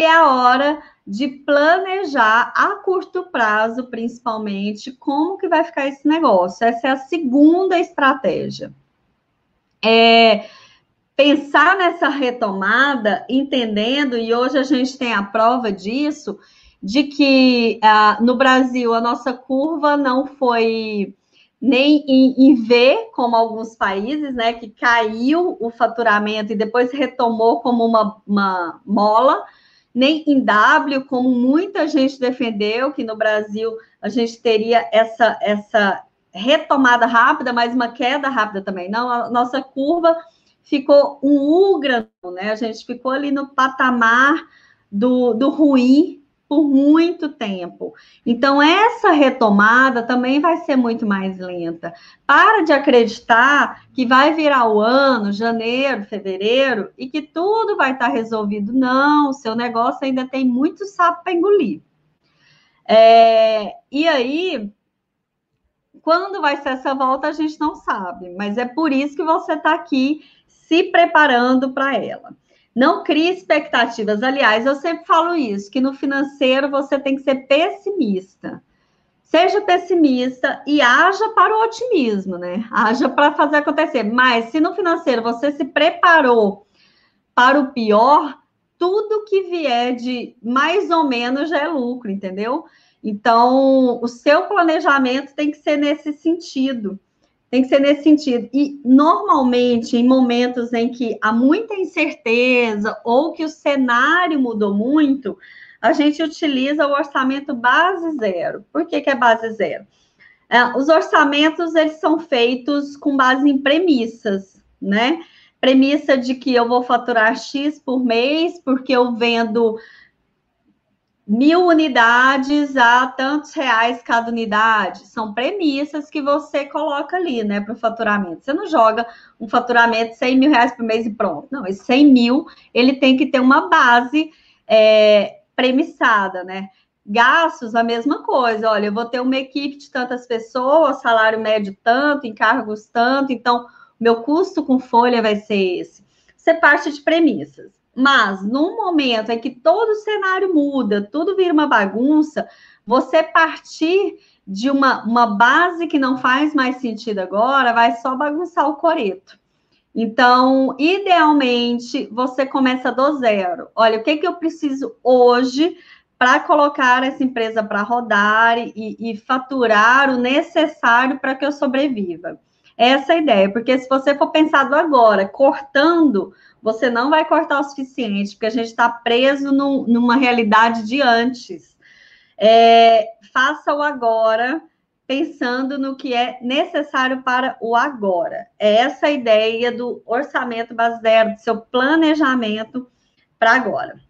é a hora de planejar a curto prazo, principalmente, como que vai ficar esse negócio. Essa é a segunda estratégia. É pensar nessa retomada, entendendo, e hoje a gente tem a prova disso, de que ah, no Brasil a nossa curva não foi nem em, em, V, como alguns países, né, que caiu o faturamento e depois retomou como uma, uma mola, nem em W, como muita gente defendeu, que no Brasil a gente teria essa, essa retomada rápida, mas uma queda rápida também. Não, a nossa curva ficou um U grandão, né? A gente ficou ali no patamar do, do ruim por muito tempo. Então, essa retomada também vai ser muito mais lenta. Para de acreditar que vai virar o ano, janeiro, fevereiro, e que tudo vai estar resolvido. Não, seu negócio ainda tem muito sapo para engolir. É, e aí, quando vai ser essa volta, a gente não sabe, mas é por isso que você está aqui se preparando para ela. Não crie expectativas. Aliás, eu sempre falo isso, que no financeiro você tem que ser pessimista. Seja pessimista e haja para o otimismo, né? Haja para fazer acontecer. Mas se no financeiro você se preparou para o pior, tudo que vier de mais ou menos já é lucro, entendeu? Então, o seu planejamento tem que ser nesse sentido. Tem que ser nesse sentido. E, normalmente, em momentos em que há muita incerteza ou que o cenário mudou muito, a gente utiliza o orçamento base zero. Por que, que é base zero? É, os orçamentos, eles são feitos com base em premissas, né? Premissa de que eu vou faturar X por mês, porque eu vendo mil unidades a tantos reais cada unidade. São premissas que você coloca ali, né, para o faturamento. Você não joga um faturamento de 100 mil reais por mês e pronto. Não, esse 100 mil, ele tem que ter uma base é, premissada, né? Gastos, a mesma coisa. Olha, eu vou ter uma equipe de tantas pessoas, salário médio tanto, encargos tanto, então meu custo com folha vai ser esse. Você parte de premissas. Mas no momento em que todo o cenário muda, tudo vira uma bagunça, você partir de uma, uma base que não faz mais sentido agora, vai só bagunçar o coreto. Então, idealmente, você começa do zero. Olha, o que, que eu preciso hoje para colocar essa empresa para rodar e, e, faturar o necessário para que eu sobreviva? Essa ideia, porque se você for pensado agora, cortando você não vai cortar o suficiente, porque a gente está preso no, numa realidade de antes. É, faça o agora, pensando no que é necessário para o agora. É essa a ideia do orçamento baseado, do seu planejamento para agora.